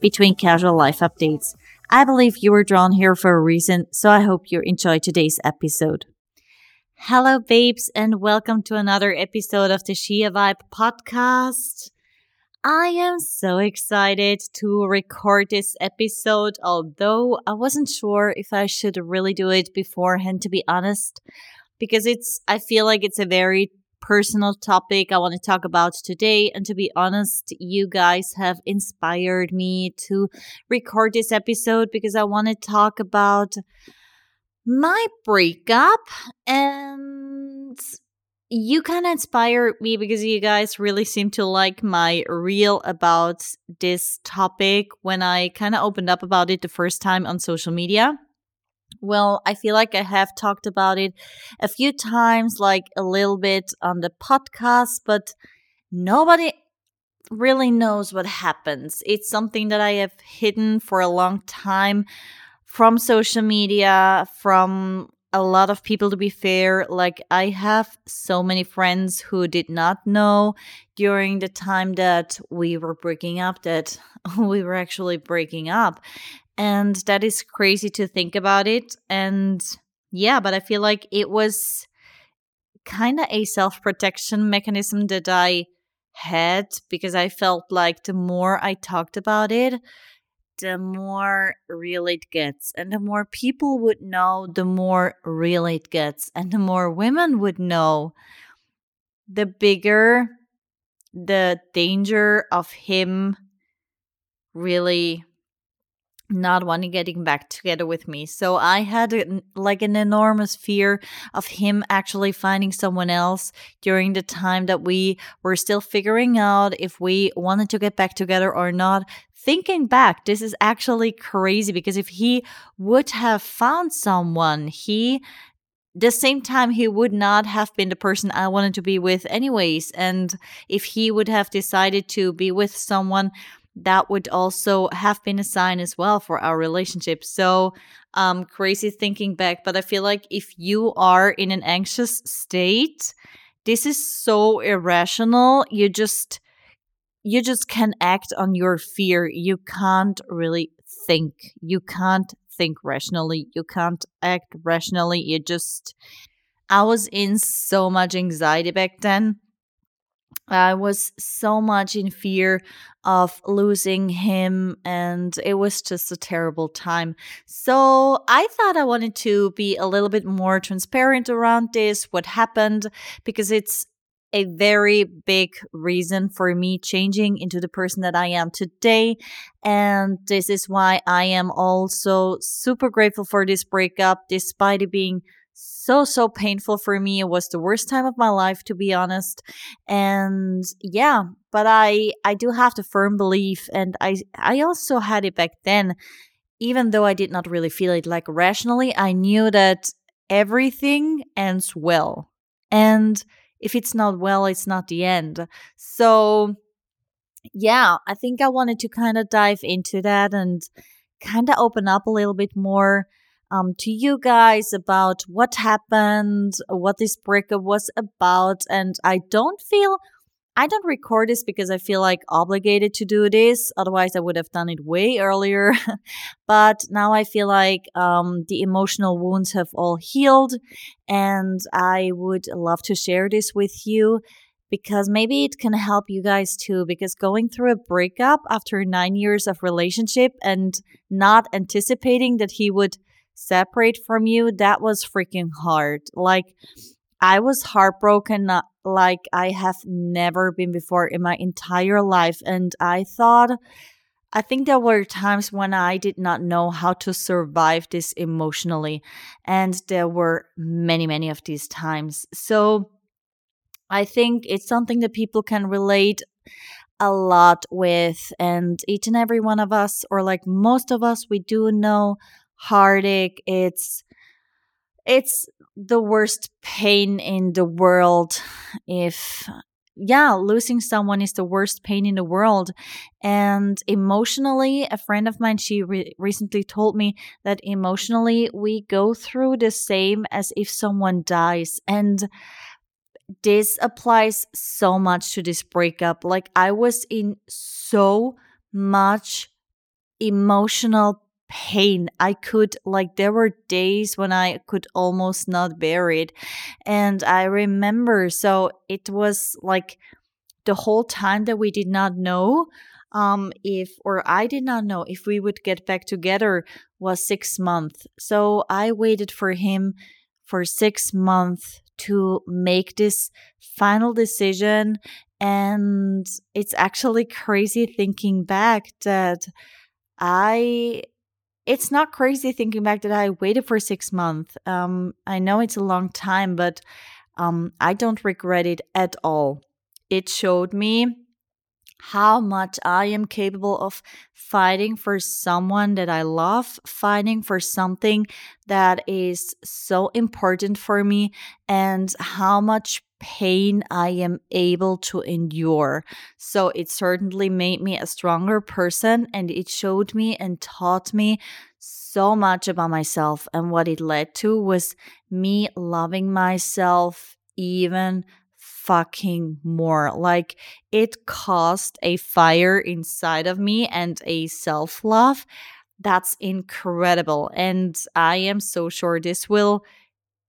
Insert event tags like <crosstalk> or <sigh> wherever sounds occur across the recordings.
between casual life updates. I believe you were drawn here for a reason, so I hope you enjoy today's episode. Hello, babes, and welcome to another episode of the Shia Vibe podcast. I am so excited to record this episode, although I wasn't sure if I should really do it beforehand, to be honest, because it's, I feel like it's a very personal topic I want to talk about today. And to be honest, you guys have inspired me to record this episode because I want to talk about my breakup and you kind of inspired me because you guys really seem to like my reel about this topic when I kind of opened up about it the first time on social media. Well, I feel like I have talked about it a few times, like a little bit on the podcast, but nobody really knows what happens. It's something that I have hidden for a long time from social media, from a lot of people to be fair. Like, I have so many friends who did not know during the time that we were breaking up that <laughs> we were actually breaking up. And that is crazy to think about it. And yeah, but I feel like it was kind of a self protection mechanism that I had because I felt like the more I talked about it, the more real it gets. And the more people would know, the more real it gets. And the more women would know, the bigger the danger of him really not wanting getting back together with me. So I had a, like an enormous fear of him actually finding someone else during the time that we were still figuring out if we wanted to get back together or not. Thinking back, this is actually crazy because if he would have found someone, he the same time he would not have been the person I wanted to be with anyways and if he would have decided to be with someone that would also have been a sign as well for our relationship. So, um, crazy thinking back, but I feel like if you are in an anxious state, this is so irrational. You just, you just can act on your fear. You can't really think. You can't think rationally. You can't act rationally. You just, I was in so much anxiety back then I was so much in fear of losing him, and it was just a terrible time. So I thought I wanted to be a little bit more transparent around this, what happened, because it's a very big reason for me changing into the person that I am today. And this is why I am also super grateful for this breakup, despite it being so so painful for me. It was the worst time of my life to be honest. And yeah but i i do have the firm belief and i i also had it back then. Even though i did not really feel it like rationally i knew that everything ends well. And if it's not well it's not the end. So yeah i think i wanted to kind of dive into that and kind of open up a little bit more um, to you guys about what happened, what this breakup was about. And I don't feel, I don't record this because I feel like obligated to do this. Otherwise, I would have done it way earlier. <laughs> but now I feel like um, the emotional wounds have all healed. And I would love to share this with you because maybe it can help you guys too. Because going through a breakup after nine years of relationship and not anticipating that he would separate from you, that was freaking hard. Like, I was heartbroken uh, like I have never been before in my entire life. And I thought, I think there were times when I did not know how to survive this emotionally. And there were many, many of these times. So I think it's something that people can relate. a lot with. And each and every one of us, or like most of us, we do know heartache. It's it's the worst pain in the world if yeah, losing someone is the worst pain in the world. And emotionally, a friend of mine, she re- recently told me that emotionally we go through the same as if someone dies. And this applies so much to this breakup. Like, I was in so much emotional pain. I could, like, there were days when I could almost not bear it. And I remember, so it was like the whole time that we did not know um if or I did not know if we would get back together was 6 months. So I waited for him for 6 months to make this final decision and it's actually crazy thinking back that I it's not crazy thinking back that I waited for six months. Um, I know it's a long time, but um, I don't regret it at all. It showed me how much I am capable of fighting for someone that I love, fighting for something that is so important for me, and how much pain I am able to endure. So it certainly made me a stronger person and it showed me and taught me so much about myself. And what it led to was me loving myself even fucking more. Like it caused a fire inside of me and a self love that's incredible. And I am so sure this will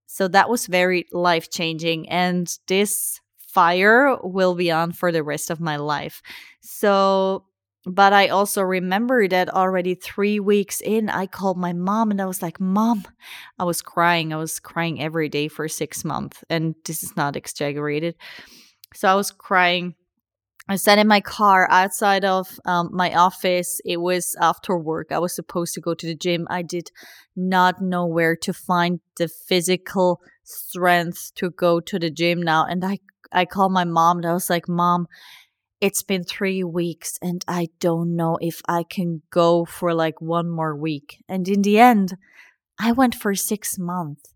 so that was very life changing. And this fire will be on for the rest of my life. So, but I also remember that already three weeks in, I called my mom and I was like, Mom, I was crying. I was crying every day for six months. And this is not exaggerated. So I was crying I sat in my car outside of um, my office. It was after work. I was supposed to go to the gym. I did not know where to find the physical strength to go to the gym now. And I, I called my mom and I was like, Mom, it's been three weeks and I don't know if I can go for like one more week. And in the end, I went for six months.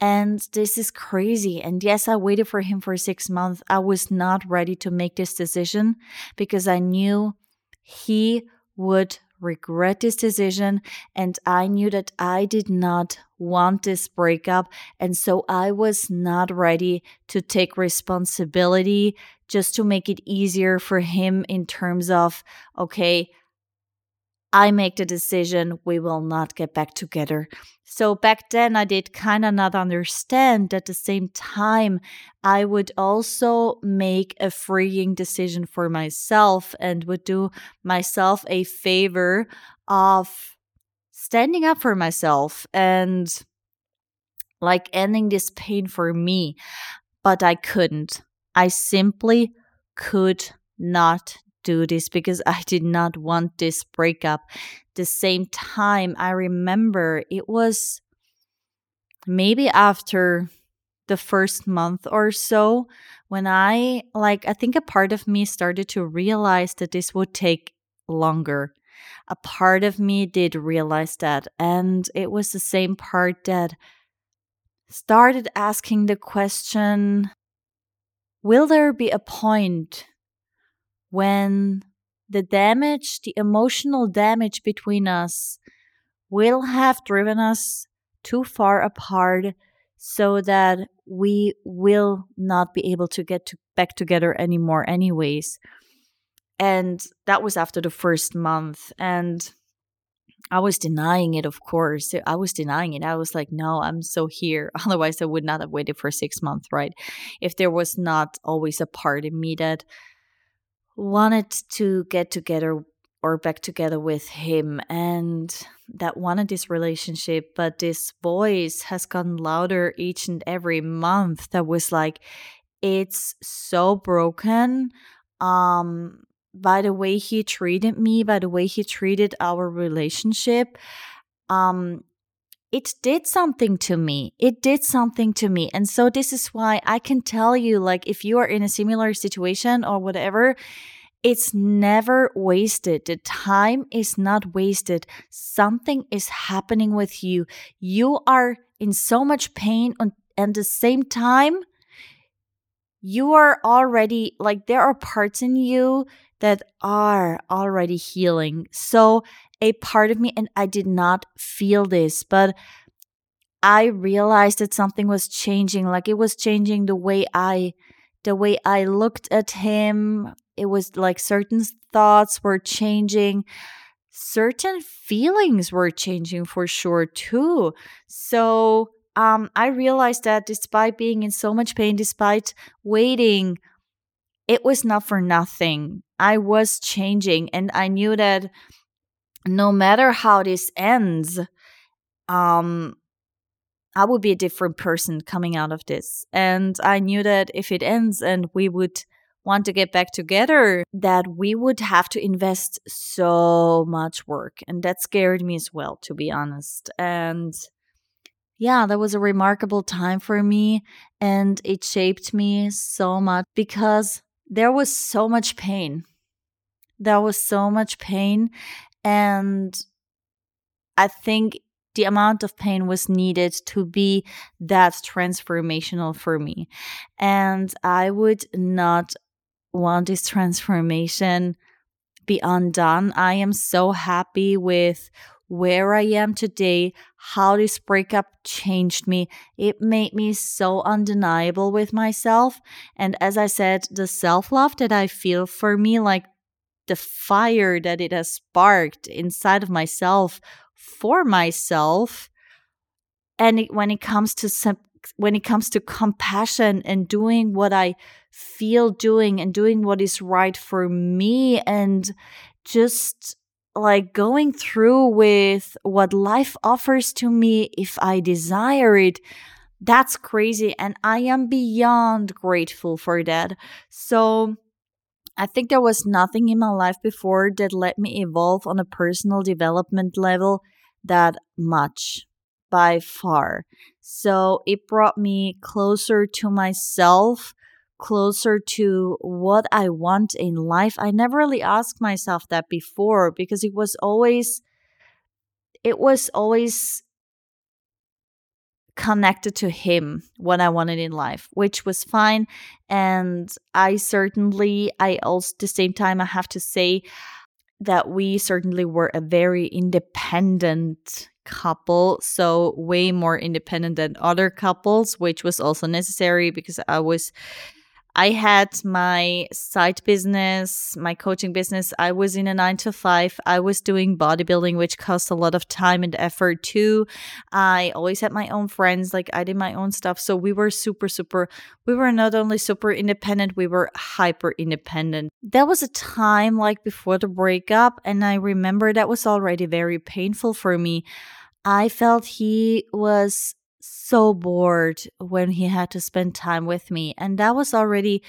And this is crazy. And yes, I waited for him for six months. I was not ready to make this decision because I knew he would regret this decision. And I knew that I did not want this breakup. And so I was not ready to take responsibility just to make it easier for him in terms of, okay, I make the decision, we will not get back together. So back then, I did kind of not understand. At the same time, I would also make a freeing decision for myself and would do myself a favor of standing up for myself and like ending this pain for me. But I couldn't. I simply could not do this because <laughs> I did not want this breakup. The same time, I remember it was maybe after the first month or so when I, like, I think a part of me started to realize that this would take longer. A part of me did realize that. And it was the same part that started asking the question Will there be a point when the damage, the emotional damage between us, will have driven us too far apart so that we will not be able to get to back together anymore anyways. And that was after the first month and i was denying it of course. I was denying it. I was like no i'm so here. <laughs> Otherwise i would not have waited for six months right? If there was not always a part in me that wanted to get together or back together with him and that wanted this relationship but this voice has gotten louder each and every month that was like it's so broken. Um by the way he treated me by the way he treated our relationship um it did something to me. It did something to me. And so this is why I can tell you like if you are in a similar situation or whatever, it's never wasted. The time is not wasted. Something is happening with you. You are in so much pain and at the same time, you are already like there are parts in you that are already healing. So, a part of me, and I did not feel this, but I realized that something was changing. Like it was changing the way I the way I looked at him. It was like certain thoughts were changing. Certain feelings were changing for sure too. So um, I realized that despite being in so much pain, despite waiting, it was not for nothing. I was changing, and I knew that no matter how this ends, um, I would be a different person coming out of this. And I knew that if it ends and we would want to get back together, that we would have to invest so much work. And that scared me as well, to be honest. And yeah, that was a remarkable time for me. And it shaped me so much because there was so much pain. There was so much pain. And I think the amount of pain was needed to be that transformational for me. And I would not want this transformation be undone. I am so happy with where I am today, how this breakup changed me. It made me so undeniable with myself. And as I said, the self love that I feel for me, like the fire that it has sparked inside of myself for myself and it, when it comes to some, when it comes to compassion and doing what I feel doing and doing what is right for me and just like going through with what life offers to me if I desire it. That's crazy. And I am beyond grateful for that. So I think there was nothing in my life before that let me evolve on a personal development level that much by far. So it brought me closer to myself, closer to what I want in life. I never really asked myself that before because it was always it was always connected to him what I wanted in life, which was fine. And I certainly, I also, at the same time, I have to say, that we certainly were a very independent couple so way more independent than other couples which was also necessary because i was I had my side business, my coaching business. I was in a nine to five. I was doing bodybuilding, which cost a lot of time and effort too. I always had my own friends, like I did my own stuff. So we were super, super, we were not only super independent, we were hyper independent. That was a time like before the breakup. And I remember that was already very painful for me. I felt he was so bored when he had to spend time with me. And that was already,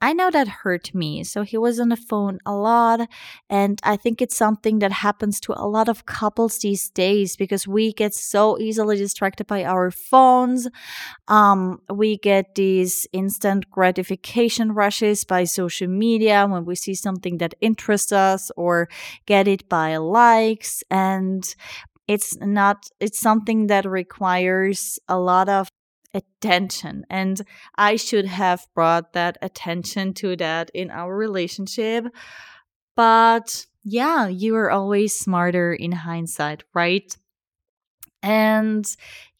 I know that hurt me. So he was on the phone a lot. And I think it's something that happens to a lot of couples these days because we get so easily distracted by our phones. Um, we get these instant gratification rushes by social media when we see something that interests us or get it by likes. And it's not it's something that requires a lot of attention and i should have brought that attention to that in our relationship. But yeah you are always smarter in hindsight right? And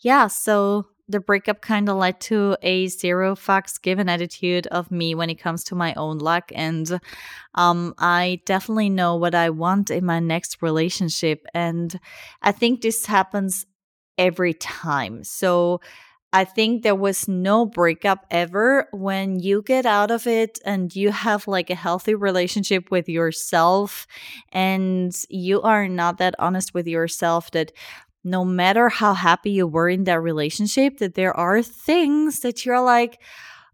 yeah so the breakup kind of led to a zero fucks given attitude of me when it comes to my own luck. And um, I definitely know what I want in my next relationship. And I think this happens every time. So I think there was no breakup ever when you get out of it and you have like a healthy relationship with yourself and you are not that honest with yourself that no matter how happy you were in that relationship, that there are things that you're like,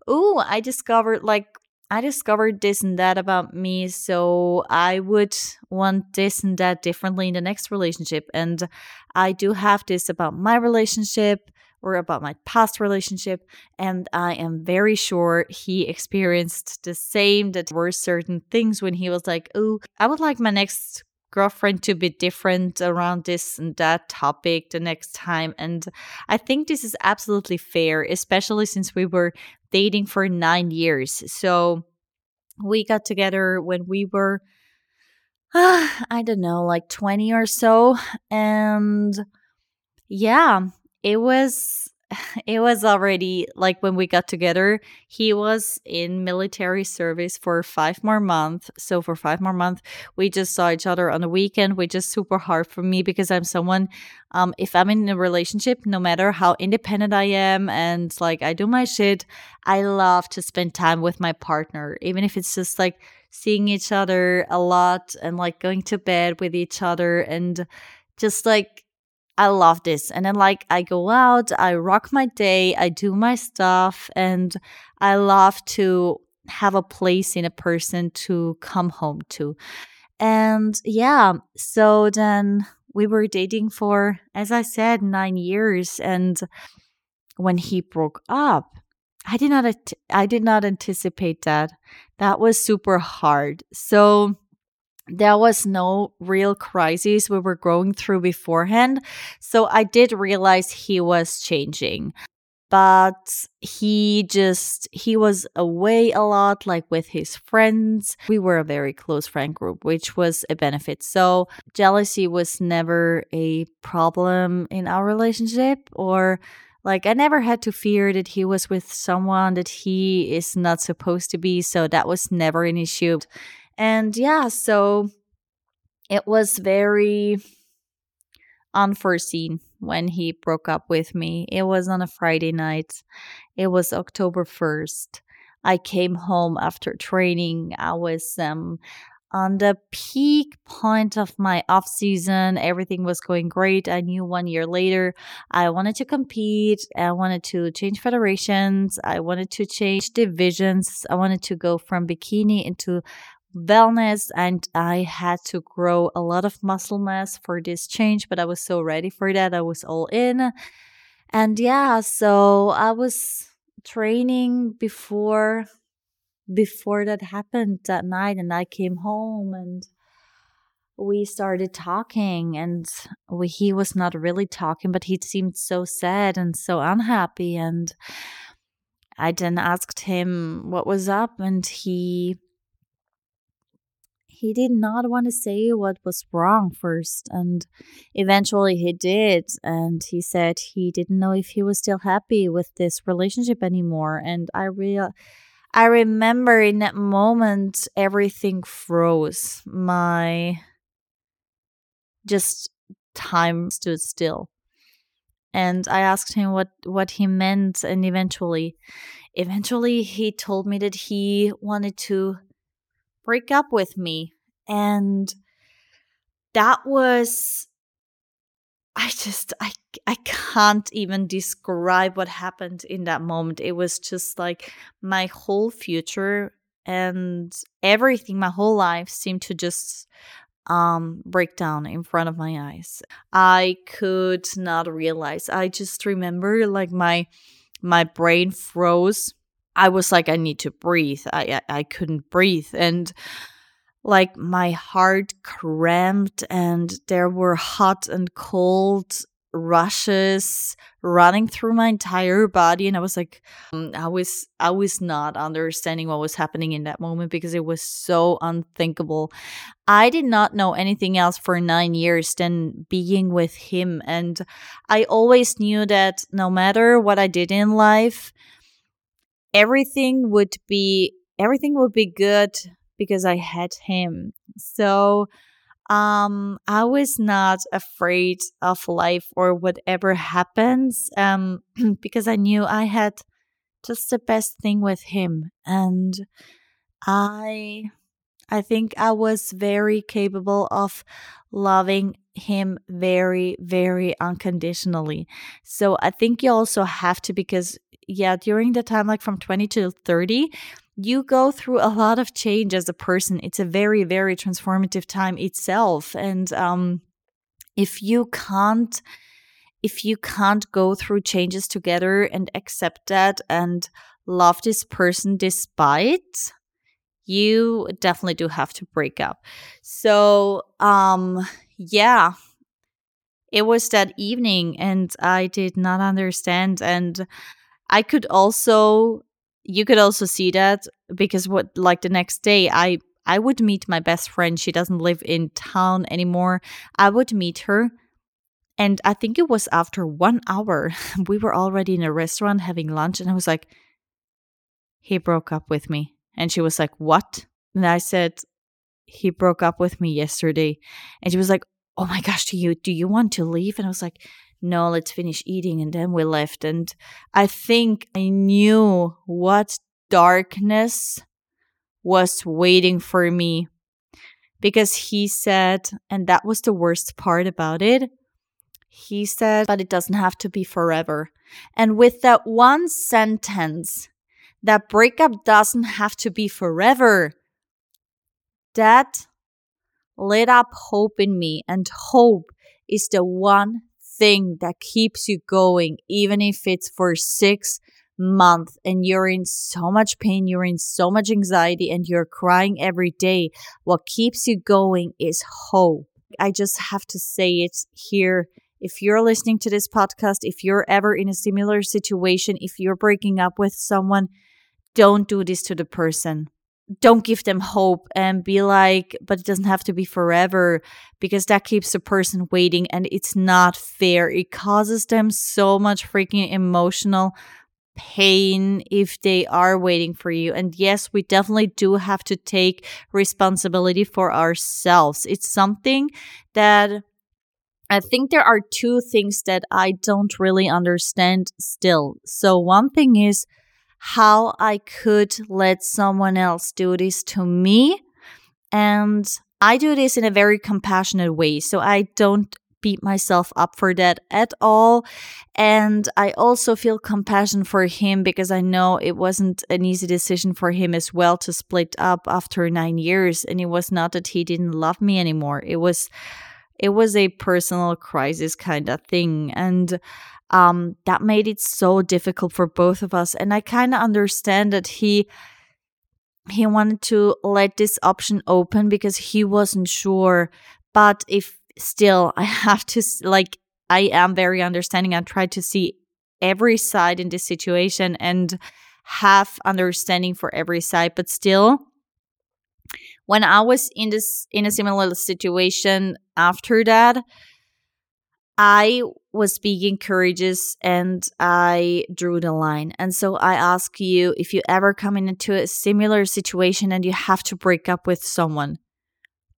oh, I discovered like I discovered this and that about me, so I would want this and that differently in the next relationship. And I do have this about my relationship or about my past relationship. And I am very sure he experienced the same, that were certain things when he was like, Oh, I would like my next girlfriend to be different around this and that topic the next time. And I think this is absolutely fair, especially since we were dating for nine years. So we got together when we were, uh, <sighs> I don't know, like 20 or so. And yeah, it was <laughs> it was already like when we got together he was in military service for five more months so for five more months we just saw each other on the weekend which is super hard for me because i'm someone um if i'm in a relationship no matter how independent i am and like i do my shit i love to spend time with my partner even if it's just like seeing each other a lot and like going to bed with each other and just like I love this. And then, like, I go out, I rock my day, I do my stuff, and I love to have a place in a person to come home to. And yeah, so then we were dating for, as I said, nine years. And when he broke up, I did not, I did not anticipate that. That was super hard. So there was no real crisis we were going through beforehand. So I did realize he was changing. But he just, he was away a lot, like with his friends. We were a very close friend group, which was a benefit. So jealousy was never a problem in our relationship or like I never had to fear that he was with someone that he is not supposed to be. So that was never an issue. And yeah, so it was very unforeseen when he broke up with me. It was on a Friday night. It was October 1st. I came home after training. I was um on the peak point of my off season. Everything was going great. I knew one year later I wanted to compete. I wanted to change federations. I wanted to change divisions. I wanted to go from bikini into wellness and I had to grow a lot of muscle mass for this change, but I was so ready for that. I was all in. And yeah, so I was training before before that happened that night and I came home and we started talking and we, he was not really talking but he seemed so sad and so unhappy and I then asked him what was up and he he did not want to say what was wrong first and eventually he did and he said he didn't know if he was still happy with this relationship anymore and i real i remember in that moment everything froze. My just time stood still and i asked him what what he meant and eventually eventually he told me that he wanted to break up with me. And that was I just I I can't even describe what happened in that moment. It was just like my whole future and everything my whole life seemed to just um break down in front of my eyes. I could not realize. I just remember like my my brain froze I was like, I need to breathe. I, I, I couldn't breathe. And like my heart cramped and there were hot and cold rushes running through my entire body and i was like um, i was i was not understanding what was happening in that moment because it was so unthinkable i did not know anything else for 9 years than being with him and i always knew that no matter what i did in life everything would be everything would be good because I had him. So um I was not afraid of life or whatever happens um <clears throat> because I knew I had just the best thing with him and I I think I was very capable of loving him very very unconditionally. So I think you also have to because yeah, during the time, like from 20 to 30, you go through a lot of change as a person. It's a very, very transformative time itself. And um, if you can't if you can't go through changes together and accept that and love this person despite, you definitely do have to break up. So, um, yeah, it was that evening and I did not understand. And I could also, you could also see that because what, like the next day, I, I would meet my best friend. She doesn't live in town anymore. I would meet her. And I think it was after one hour, <laughs> we were already in a restaurant having lunch. And I was like, he broke up with me. And she was like, What? And I said, He broke up with me yesterday. And she was like, Oh my gosh, do you do you want to leave? And I was like, No, let's finish eating. And then we left. And I think I knew what darkness was waiting for me because he said, and that was the worst part about it. He said, but it doesn't have to be forever. And with that one sentence, that breakup doesn't have to be forever. That lit up hope in me, and hope is the one thing that keeps you going, even if it's for six months and you're in so much pain, you're in so much anxiety, and you're crying every day. What keeps you going is hope. I just have to say it here. If you're listening to this podcast, if you're ever in a similar situation, if you're breaking up with someone, don't do this to the person. Don't give them hope and be like, but it doesn't have to be forever because that keeps the person waiting and it's not fair. It causes them so much freaking emotional pain if they are waiting for you. And yes, we definitely do have to take responsibility for ourselves. It's something that I think there are two things that I don't really understand still. So, one thing is how I could let someone else do this to me. And I do this in a very compassionate way. So I don't beat myself up for that at all. And I also feel compassion for him because I know it wasn't an easy decision for him as well to split up after nine years. And it was not that he didn't love me anymore. It was it was a personal crisis kind of thing. And um, that made it so difficult for both of us. And I kind of understand that he he wanted to let this option open because he wasn't sure. But if still, <laughs> I have to like I am very understanding. I try to see every side in this situation and have understanding for every side. But still, when I was in this in a similar situation after that, I was being courageous and I drew the line. And so I ask you if you ever come into a similar situation and you have to break up with someone,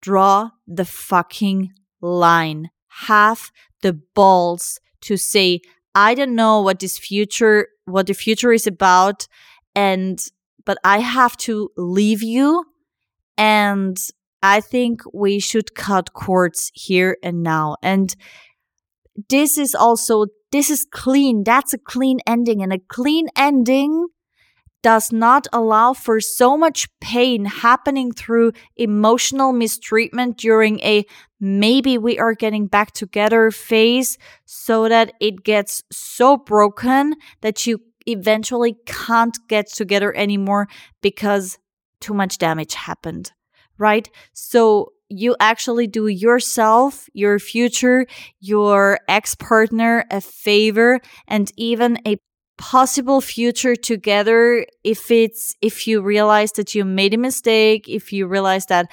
draw the fucking line. Have the balls to say, I don't know what this future, what the future is about. And, but I have to leave you. And I think we should cut cords here and now. And this is also this is clean. That's a clean ending. And a clean ending does not allow for so much pain happening through emotional mistreatment during a maybe we are getting back together phase so that it gets so broken that you eventually can't get together anymore because too much damage happened right? So you actually do yourself, your future, your ex partner a favor and even a possible future together if it's if you realize that you made a mistake if you realize that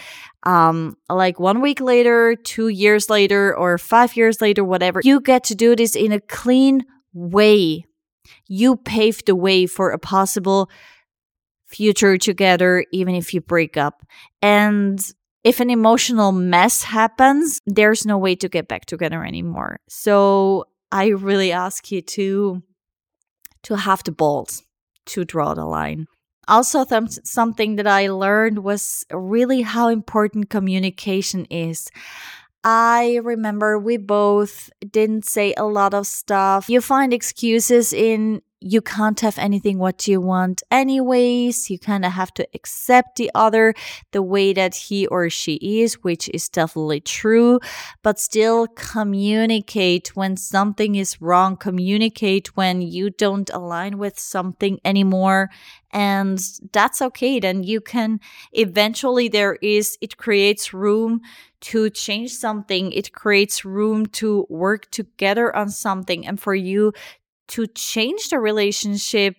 um like one week later two years later or five years later whatever you get to do this in a clean way. You pave the way for a possible future together even if you break up. And if an emotional mess happens, there's no way to get back together anymore. So I really ask you to to have the balls to draw the line. Also, th- something that I learned was really how important communication is. I remember we both didn't say a lot of stuff. You find excuses in you can't have anything what you want anyways. You kind of have to accept the other the way that he or she is, which is definitely true, but still communicate when something is wrong. Communicate when you don't align with something anymore. And that's okay. Then you can eventually, there is, it creates room to change something. It creates room to work together on something and for you to change the relationship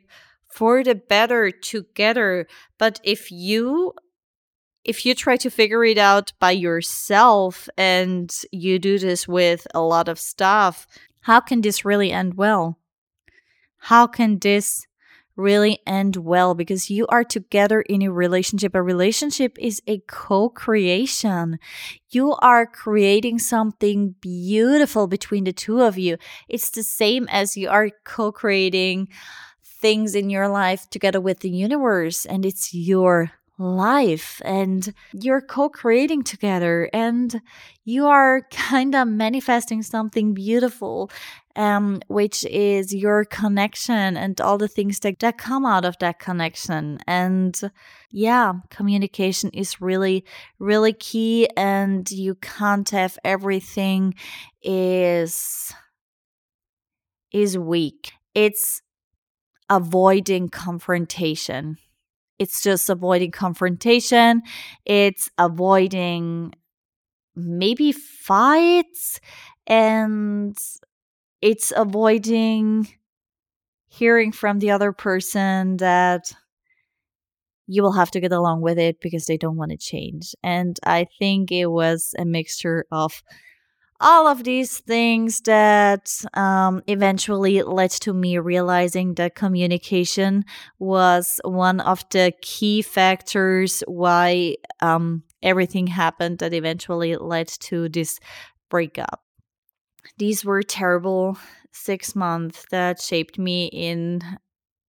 for the better together. But if you if you try to figure it out by yourself and you do this with a lot of stuff, how can this really end well? How can this really end well because you are together in a relationship. A relationship is a co creation. You are creating something beautiful between the two of you. It's the same as you are co creating things in your life together with the universe, and it's your life and you're co-creating together and you are <laughs> kind of manifesting something beautiful um, which is your connection and all the things that, that come out of that connection. And yeah communication is really really key and you can't have everything is is weak. It's avoiding confrontation it's just avoiding confrontation. It's avoiding maybe fights and it's avoiding hearing from the other person that you will have to get along with it because they don't want to change. And I think it was a mixture of all of these things that um, eventually led to me realizing that communication was one of the key factors why um, everything happened that eventually led to this breakup. These were terrible six months that shaped me in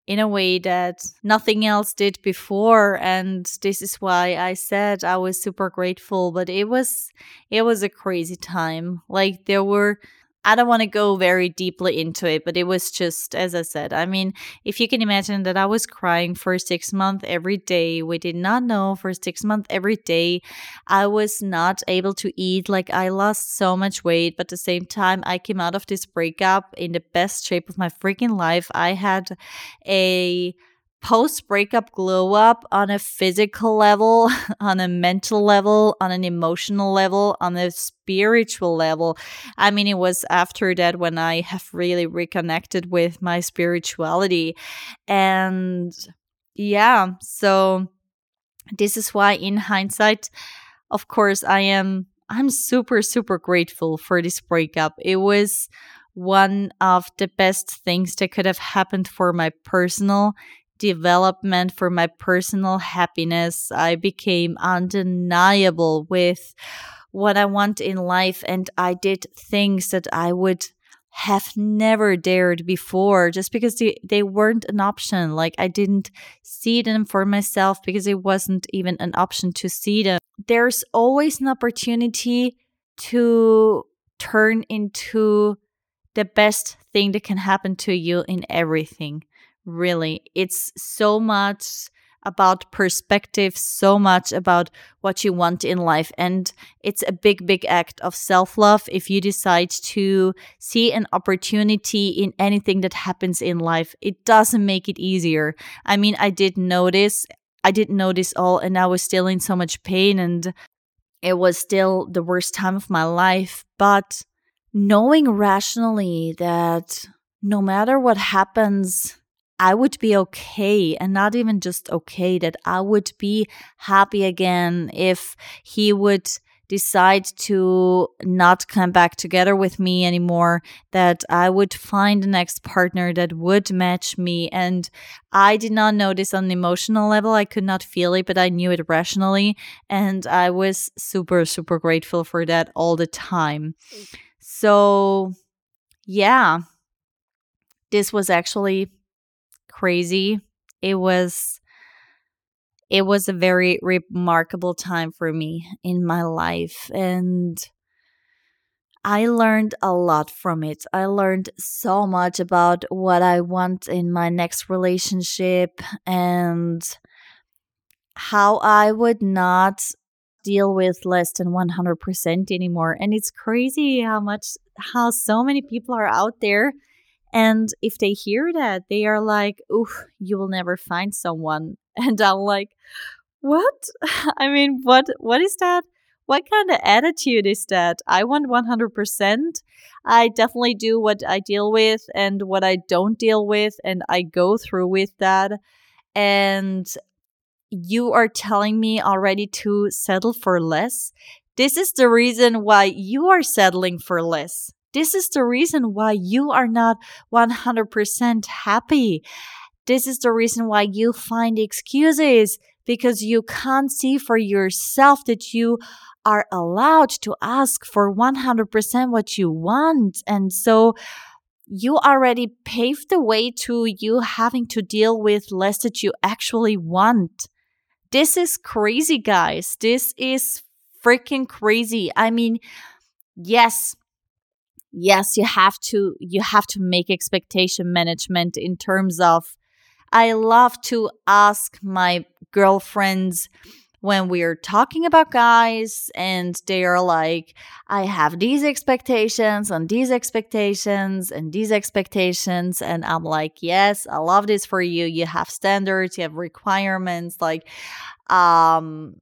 in a way that nothing else did before and this is why i said i was super grateful but it was it was a crazy time. Like there were I don't want to go very deeply into it, but it was just, as I said, I mean, if you can imagine that I was crying for six months every day, we did not know for six months every day. I was not able to eat. Like, I lost so much weight, but at the same time, I came out of this breakup in the best shape of my freaking life. I had a post breakup glow up on a physical level, <laughs> on a mental level, on an emotional level, on a spiritual level. I mean, it was after that when I have really reconnected with my spirituality. And yeah, so this is why, in hindsight, of course, I am. I'm super, super grateful for this breakup. It was one of the best things that could have happened for my personal development, for my personal happiness. I became undeniable with what I want in life, and I did things that I would have never dared before just because they, they weren't an option. Like I didn't see them for myself because it wasn't even an option to see them. There's always an opportunity to turn into the best thing that can happen to you in everything really. It's so much about perspective, so much about what you want in life. And it's a big, big act of self love if you decide to see an opportunity in anything that happens in life. It doesn't make it easier. I mean, I did notice, I didn't notice all, and I was still in so much pain, and it was still the worst time of my life. But knowing rationally that no matter what happens, I would be okay and not even just okay, that I would be happy again if he would decide to not come back together with me anymore, that I would find the next partner that would match me. And I did not know this on an emotional level. I could not feel it, but I knew it rationally. And I was super, super grateful for that all the time. So, yeah, this was actually crazy. It was it was a very remarkable time for me in my life and I learned a lot from it. I learned so much about what I want in my next relationship and how I would not deal with less than 100% anymore. And it's crazy how much, how so many people are out there. And if they hear that, they are like, oof, you will never find someone. <laughs> And I'm like, what? <laughs> I mean, what, what is that? What kind of attitude is that? I want 100%. I definitely do what I deal with and what I don't deal with, and I go through with that. And you are telling me already to settle for less. This is the reason why you are settling for less. This is the reason why you are not 100% happy. This is the reason why you find excuses because you can't see for yourself that you are allowed to ask for 100% what you want. And so you already paved the way to you having to deal with less that you actually want. This is crazy, guys. This is freaking crazy. I mean, yes, yes, you have to you have to make expectation management in terms of I love to ask my girlfriends when we're talking about guys and they are like, I have these expectations and these expectations and these expectations. And I'm like, yes, I love this for you. You have standards, you have requirements. Like, um,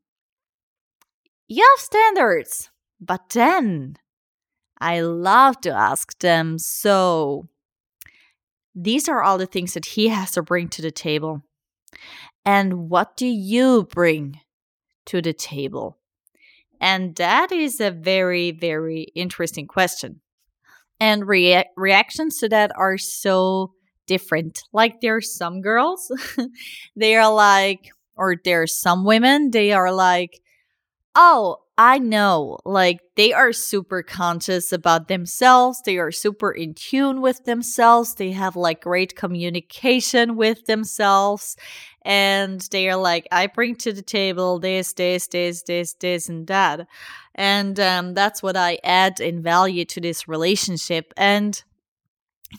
you have standards. But then I love to ask them, so these are all the things that he <laughs> has to bring to the table. And what do you bring to the table? And that is a very, very interesting question. And rea- reactions to that are so different. Like, there are some girls, <laughs> they are like, or there are some women, they are like, oh, I know, like they are super conscious about themselves. They are super in tune with themselves. They have like great communication with themselves. And they are like, I bring to the table this, this, this, this, this, and that. And um, that's what I add in value to this relationship. And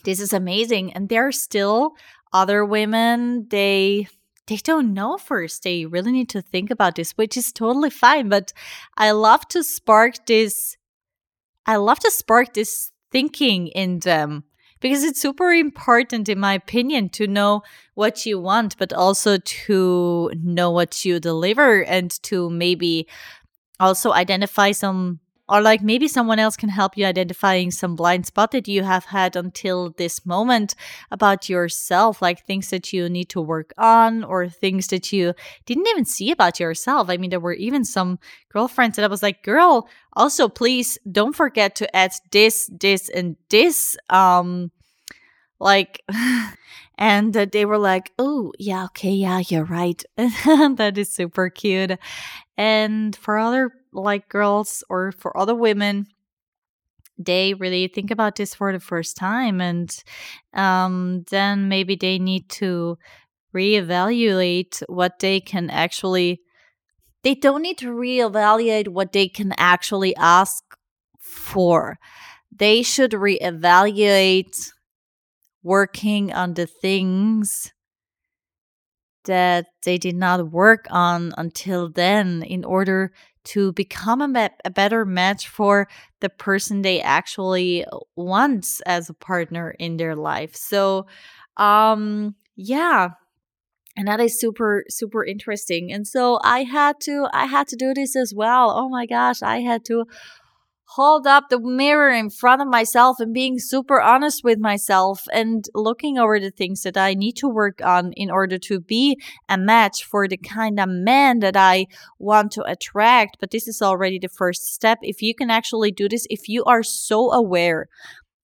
this is amazing. And there are still other women, they they don't know first. They really need to think about this, which is totally fine. But I love to spark this. I love to spark this thinking in them because it's super important, in my opinion, to know what you want, but also to know what you deliver and to maybe also identify some or like maybe someone else can help you identifying some blind spot that you have had until this moment about yourself like things that you need to work on or things that you didn't even see about yourself. I mean there were even some girlfriends that i was like girl also please don't forget to add this this and this um like <laughs> and they were like oh yeah okay yeah you're right. <laughs> That is super cute. And for other like girls or for other women they really think about this for the first time and um, then maybe they need to reevaluate what they can actually they don't need to reevaluate what they can actually ask for. They should reevaluate working on the things that they did not work on until then in order to become a, a better match for the person they actually want as a partner in their life. So, um, yeah, and that is super super interesting and so i had to i had to do this as well oh my gosh i had to hold up the mirror in front of myself and being super honest with myself and looking over the things that I need to work on in order to be a match for the kind of man that I want to attract. But this is already the first step. If you can actually do this, if you are so aware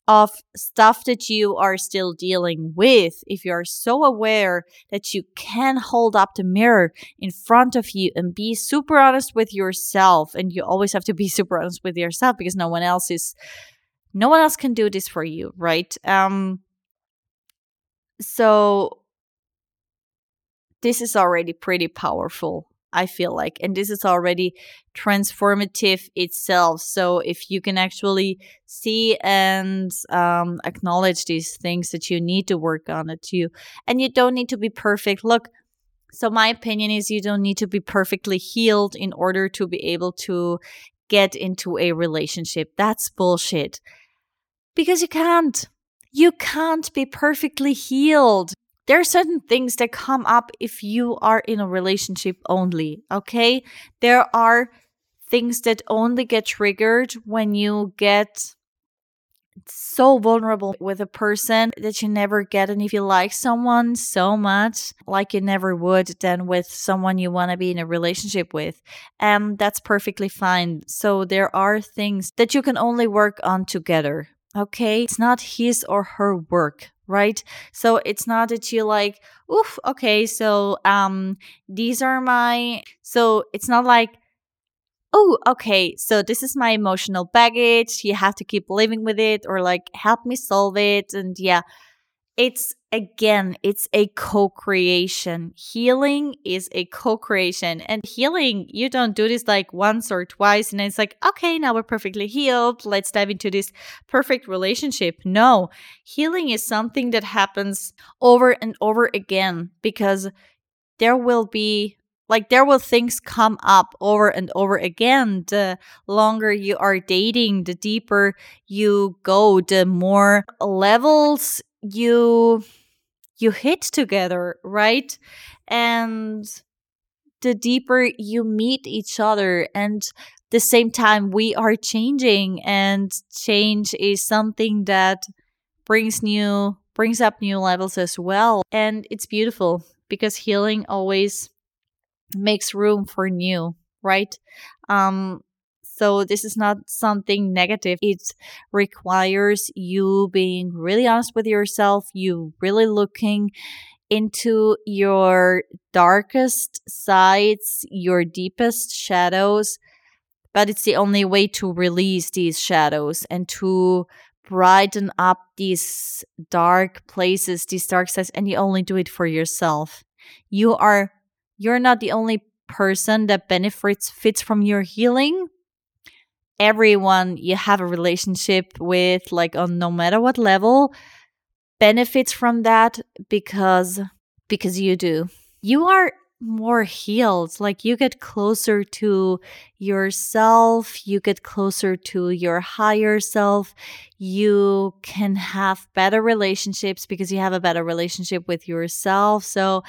of stuff that you are still dealing with, if you are so aware that you can hold up the mirror in front of you and be super honest with yourself, and you always have to be <laughs> super honest with yourself because no one else is, no one else can do this for you, right? Um, so this is already pretty powerful I feel like. And this is already transformative itself. So if you can actually see and um, acknowledge these things that you need to work on it, you and you don't need to be perfect. Look, so my opinion is you don't need to be perfectly healed in order to be able to get into a relationship. That's bullshit. Because you can't. You can't be perfectly healed there are certain things that come up if you are in a relationship only, okay? There are things that only get triggered when you get so vulnerable with a person that you never get. And if you like someone so much, like you never would, then with someone you want to be in a relationship with, and um, that's perfectly fine. So there are things that you can only work on together. Okay. It's not his or her work right? So it's not that you like oof okay so um these are my so it's not like oh okay so this is my emotional baggage you have to keep living with it or like help me solve it and yeah it's again, it's a co creation. Healing is a co creation. And healing, you don't do this like once or twice and it's like, okay, now we're perfectly healed. Let's dive into this perfect relationship. No, healing is something that happens over and over again because there will be like there will things come up over and over again the longer you are dating the deeper you go the more levels you you hit together, right? And the deeper you meet each other and the same time we are changing and change is something that brings new brings up new levels as well and it's beautiful because healing always makes room for new right um so this is not something negative. It requires you being really honest with yourself, you really looking into your darkest sides, your deepest shadows. But it's the only way to release these shadows and to brighten up these dark places, these dark sides, and you only do it for yourself. You are you're not the only person that benefits fits from your healing everyone you have a relationship with, like on no matter what level, benefits from that because because you do. You are more healed. Like you get closer to yourself, you get closer to your higher self. You can have better relationships because you have a better relationship with yourself. So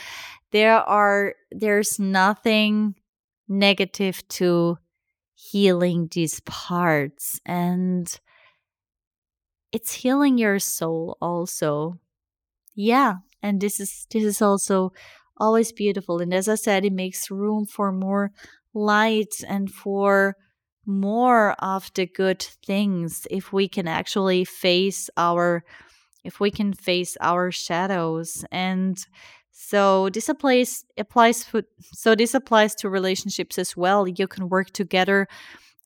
there are there's nothing negative to healing these parts and it's healing your soul also. Yeah and this is this is also always beautiful and as i said it makes room for more light and for more of the good things if we can actually face our if we can face our shadows and so this applies applies for, so this applies to relationships as well. You can work together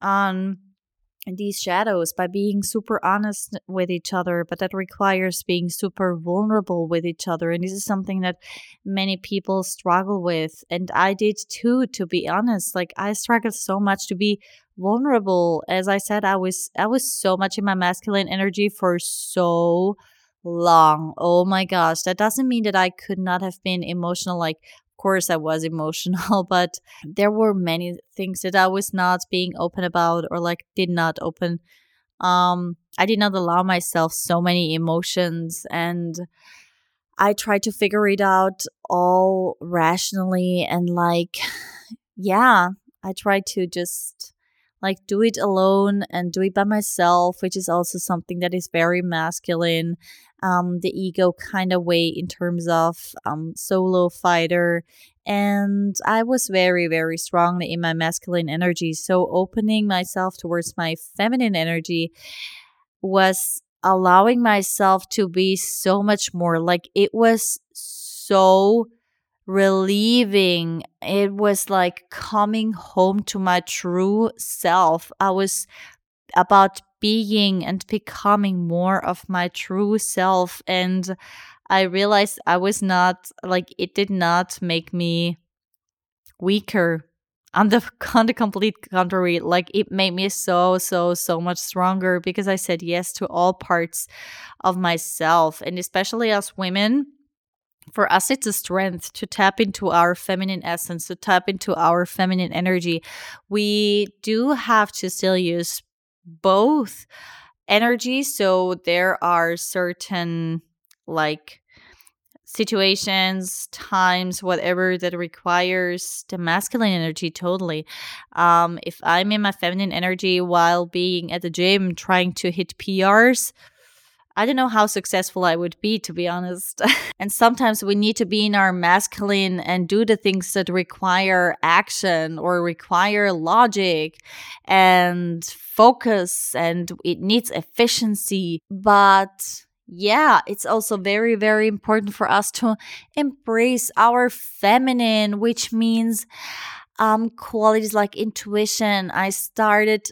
on these shadows by being super honest with each other, but that requires being super vulnerable with each other. And this is something that many people struggle with. And I did too, to be honest. Like I struggled so much to be vulnerable. As I said, I was I was so much in my masculine energy for so long. Oh my gosh. That doesn't mean that I could not have been emotional. Like, of course, I was <laughs> emotional, but there were many things that I was not being open about or like did not open. Um, I did not allow myself so many emotions and I tried to figure it out all rationally and like, <sighs> yeah, I tried to just like do it alone and do it by myself, which is also something that is very masculine um, the ego kind of way in terms of um, solo fighter. And I was very, very strongly in my masculine energy. So opening myself towards my feminine energy was allowing myself to be so much more like it was so relieving. It was like coming home to my true self. I was about being and becoming more of my true self. And I realized I was not like, it did not make me weaker on the <laughs> on the complete contrary. Like it made me so so so much stronger because i said yes to all parts of myself. And especially as women for us it's a strength to tap into our feminine essence to tap into our feminine energy. We do have to still use both energies so there are certain like situations, times, whatever that requires the masculine energy totally. Um, if I'm in my feminine energy while being at the gym trying to hit PRs, I don't know how successful I would be, to be honest. <laughs> and sometimes we need to be in our masculine and do the things that require action or require logic and focus, and it needs efficiency. But yeah, it's also very, very important for us to embrace our feminine, which means um, qualities like intuition. I started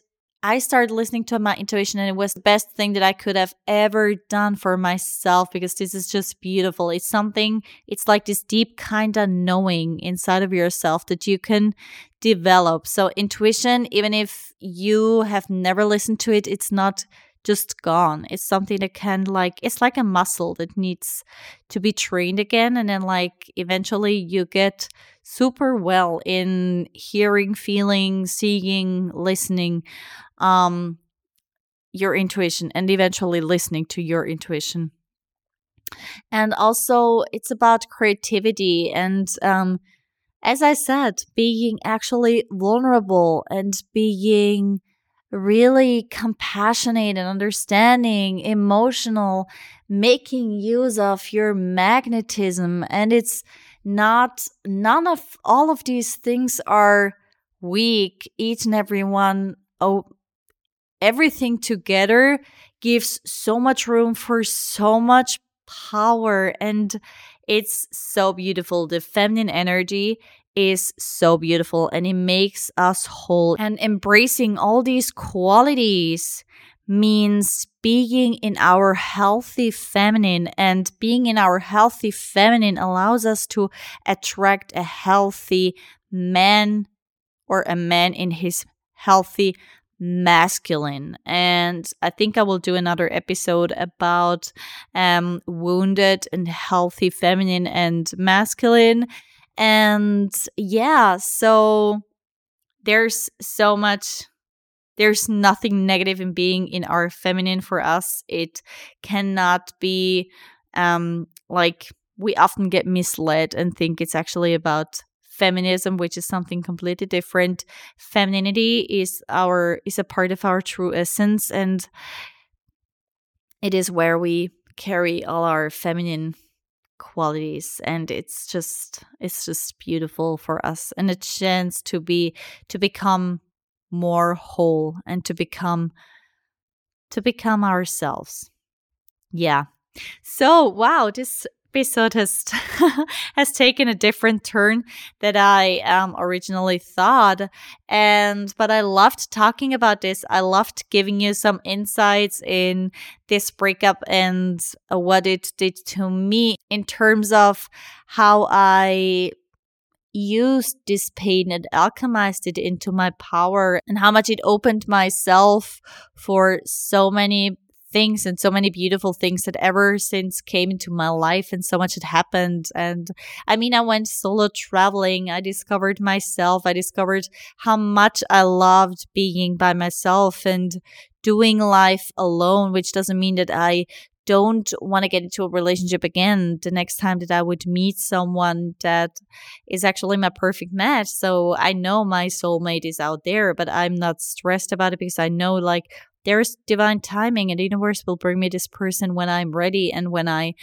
I started listening to my intuition and it was the best thing that I could have ever done for myself because this is just beautiful. It's something, it's like this deep kind of knowing inside of yourself that you can develop. So, intuition, even if you have never listened to it, it's not just gone. It's something that can like it's like a muscle that needs to be trained again and then like eventually you get super well in hearing, feeling, seeing, listening um your intuition and eventually listening to your intuition. And also it's about creativity and um as I said, being actually vulnerable and being really compassionate and understanding, emotional, making use of your magnetism. And it's not, none of all of these things are weak. Each and every one, oh, everything together gives so much room for so much power. And it's so beautiful. The feminine energy is so beautiful and it makes us whole. And embracing all these qualities means being in our healthy feminine and being in our healthy feminine allows us to attract a healthy man or a man in his healthy masculine and i think i will do another episode about um wounded and healthy feminine and masculine and yeah, so there's so much there's nothing negative in being in our feminine for us. It cannot be um like we often get misled and think it's actually about feminism which is something completely different femininity is our is a part of our true essence and it is where we carry all our feminine qualities and it's just it's just beautiful for us and a chance to be to become more whole and to become to become ourselves. Yeah. So wow this episode has <laughs> has taken a different turn that I um, originally thought, and but I loved talking about this. I loved giving you some insights in this breakup and uh, what it did to me in terms of how I used this pain and alchemized it into my power and how much it opened myself for so many things and so many beautiful things that ever since came into my life and so much had happened. And I mean, I went solo traveling. I discovered myself. I discovered how much I loved being by myself and doing life alone, which doesn't mean that I don't want to get into a relationship again the next time that I would meet someone that is actually my perfect match. So I know my soulmate is out there, but I'm not stressed about it because I know like there's divine timing and the universe will bring me this person when I'm ready and when I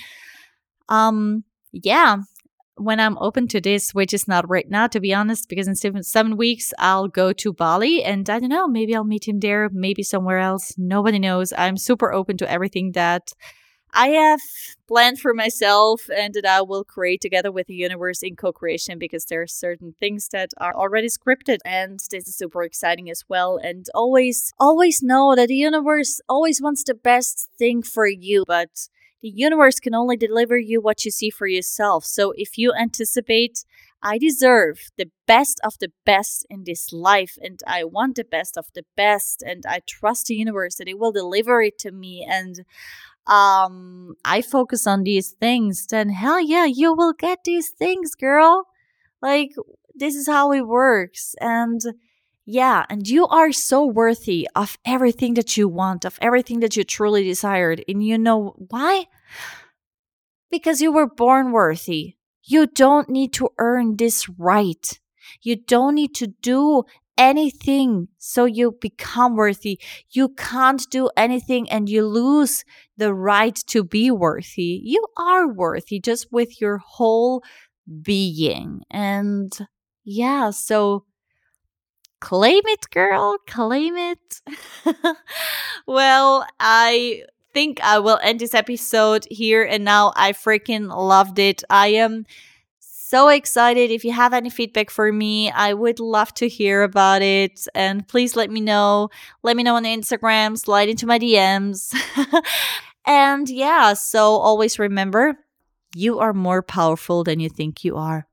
um yeah when I'm open to this, which is not right now, to be honest, because in seven, seven weeks I'll go to Bali and I don't know, maybe I'll meet him there, maybe somewhere else. Nobody knows. I'm super open to everything that I have planned for myself and that I will create together with the universe in co creation because there are certain things that are already scripted. And this is super exciting as well. And always, always know that the universe always wants the best thing for you. But the universe can only deliver you what you see for yourself. So if you anticipate I deserve the best of the best in this life and I want the best of the best and I trust the universe that it will deliver it to me and um I focus on these things, then hell yeah, you will get these things, girl. Like this is how it works. And yeah, and you are so worthy of everything that you want, of everything that you truly desired. And you know why? Because you were born worthy. You don't need to earn this right. You don't need to do anything so you become worthy. You can't do anything and you lose the right to be worthy. You are worthy just with your whole being. And yeah, so claim it, girl, claim it. <laughs> well, I think I will end this episode here and now. I freaking loved it. I am so excited. If you have any feedback for me, I would love to hear about it. And please let me know. Let me know on Instagram, slide into my DMs. <laughs> and yeah, so always remember you are more powerful than you think you are.